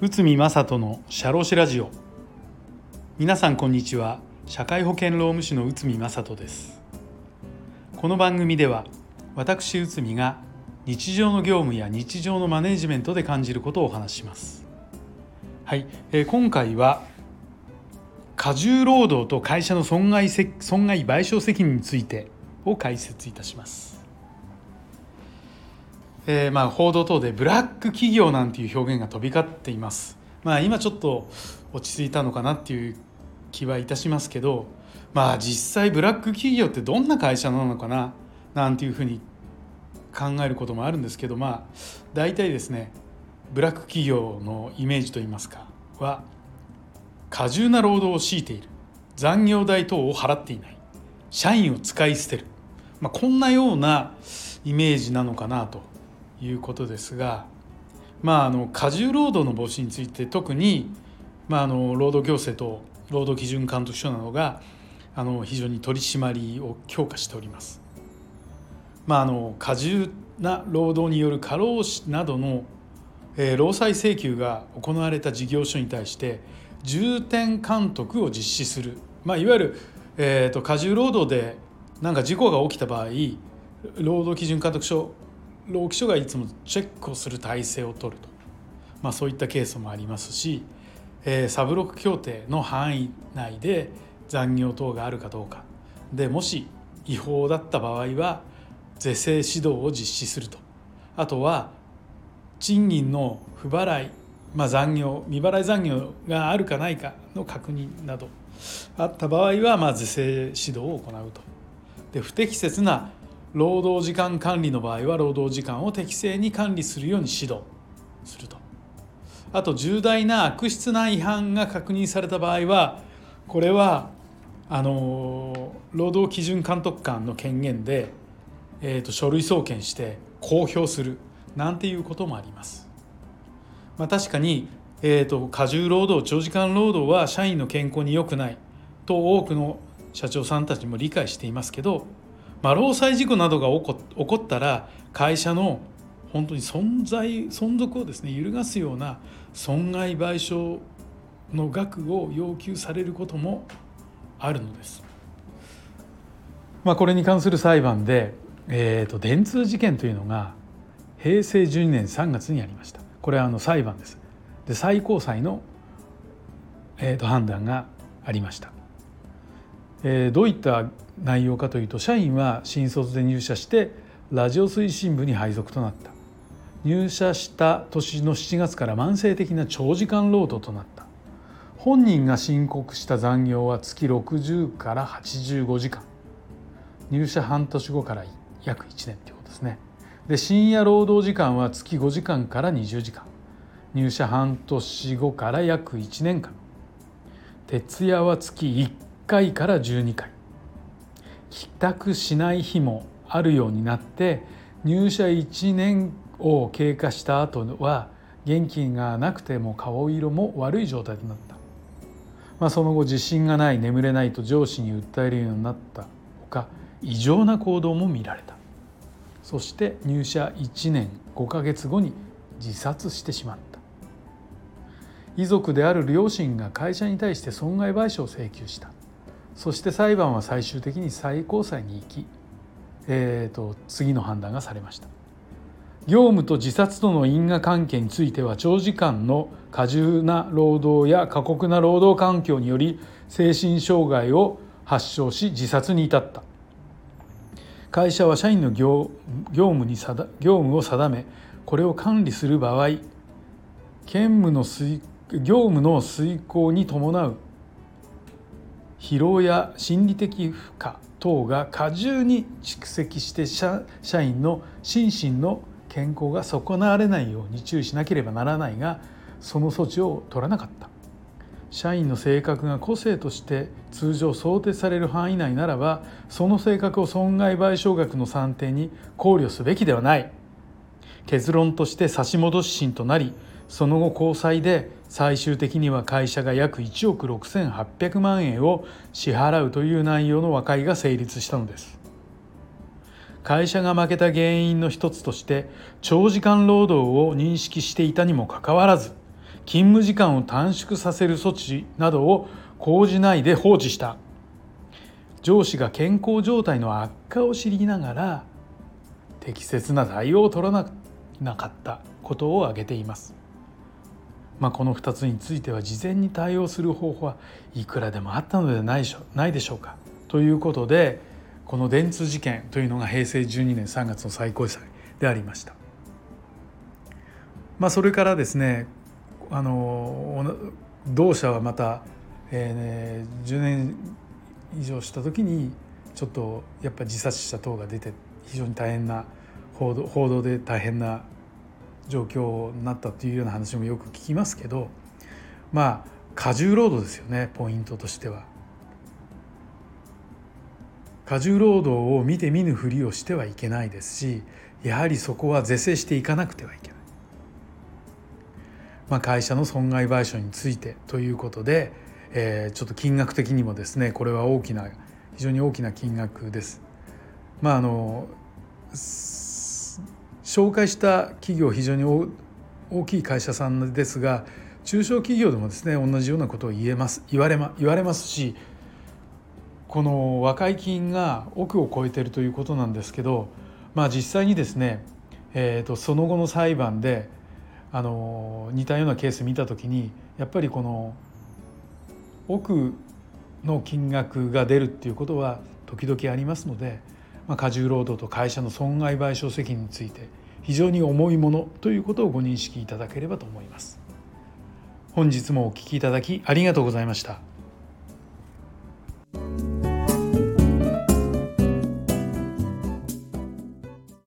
内海正人の社労士ラジオ。皆さんこんにちは。社会保険労務士の内海正人です。この番組では私内海が日常の業務や日常のマネジメントで感じることをお話します。はい、えー、今回は過重労働と会社の損害損害賠償責任についてを解説いたします。えー、まあ報道等でブラック企業なんていう表現が飛び交っています。まあ今ちょっと落ち着いたのかなっていう気はいたしますけど、まあ実際ブラック企業ってどんな会社なのかななんていうふうに考えることもあるんですけど、まあ大体ですねブラック企業のイメージといいますかは過重な労働を強いている残業代等を払っていない社員を使い捨てる、まあ、こんなようなイメージなのかなということですが、まあ、あの過重労働の防止について特に、まあ、あの労働行政と労働基準監督署などがあの非常に取り締まりを強化しております。まあ、あの過重な労働による過労死などの、えー、労災請求が行われた事業所に対して重点監督を実施する、まあ、いわゆる、えーと、過重労働で何か事故が起きた場合労働基準監督署労基署がいつもチェックをする体制を取ると、まあ、そういったケースもありますし、えー、サブロック協定の範囲内で残業等があるかどうか。でもし違法だった場合は是正指導を実施すると。あとは賃金の不払いまあ、残業未払い残業があるかないかの確認など。あった場合はまあ是正指導を行うと。で不適切な労働時間管理の場合は労働時間を適正に管理するように指導するとあと重大な悪質な違反が確認された場合はこれはあの労働基準監督官の権限で、えー、と書類送検して公表するなんていうこともあります。まあ、確かに、えーと、過重労働長時間労働は社員の健康に良くないと多くの社長さんたちも理解していますけど、まあ、労災事故などが起こ起こったら会社の本当に存在存続をですね揺るがすような損害賠償の額を要求されることもあるのです。まあ、これに関する裁判で、えーと電通事件というのが平成12年3月にありました。これはあの裁判です。で最高裁の、えー、と判断がありました。え、どういった内容かというと社員は新卒で入社してラジオ推進部に配属となった。入社した年の7月から慢性的な長時間労働となった。本人が申告した残業は月60から85時間。入社半年後から約1年ということですね。で深夜労働時間は月5時間から20時間。入社半年後から約1年間。徹夜は月1回から12回。帰宅しない日もあるようになって入社1年を経過した後は元気がなくても顔色も悪い状態となった、まあ、その後自信がない眠れないと上司に訴えるようになった。ほか異常な行動も見られた。そして入社1年5ヶ月後に自殺してしまった。遺族である両親が会社に対して損害賠償を請求した。そして裁判は最終的に最高裁に行き、えーと、次の判断がされました。業務と自殺との因果関係については長時間の過重な労働や過酷な労働環境により精神障害を発症し自殺に至った。会社は社員の業業務に業務を定めこれを管理する場合兼務の遂業務の遂行に伴う疲労や心理的負荷等が過重に蓄積して社社員の心身の健康が損なわれないように注意しなければならないがその措置を取らなかった。社員の性格が個性として通常想定される範囲内ならばその性格を損害賠償額の算定に考慮すべきではない。結論として差し戻し審となりその後高裁で最終的には会社が約1億6800万円を支払うという内容の和解が成立したのです会社が負けた原因の一つとして長時間労働を認識していたにもかかわらず勤務時間を短縮させる措置などを講じないで放置した上司が健康状態の悪化を知りながら適切な対応を取らなかったことを挙げています。まあ、この2つについては事前に対応する方法はいくらでもあったのではないないでしょうか。ということでこの電通事件というのが平成12年3月の最高裁でありました。まあ、それからですねあの同社はまた、えー、10年以上した時にちょっとやっぱ自殺者等が出て非常に大変な報道報道で大変な状況になったっていうような話もよく聞きますけどまあ過重労働ですよねポイントとしては。過重労働を見て見ぬふりをしてはいけないですしやはりそこは是正していかなくてはいけない。まあ、会社の損害賠償についてということで、えー、ちょっと金額的にもですねこれは大きな非常に大きな金額です。まああの紹介した企業非常に大きい会社さんですが中小企業でもですね同じようなことを言えます言われま言われますしこの和解金が億を超えてるということなんですけど、まあ、実際にですね、えーと、その後の裁判であの似たようなケース見た時にやっぱりこの億の金額が出るっていうことは時々ありますので。まあ、過重労働と会社の損害賠償責任について非常に重いものということをご認識いただければと思います。本日もお聴きいただきありがとうございました。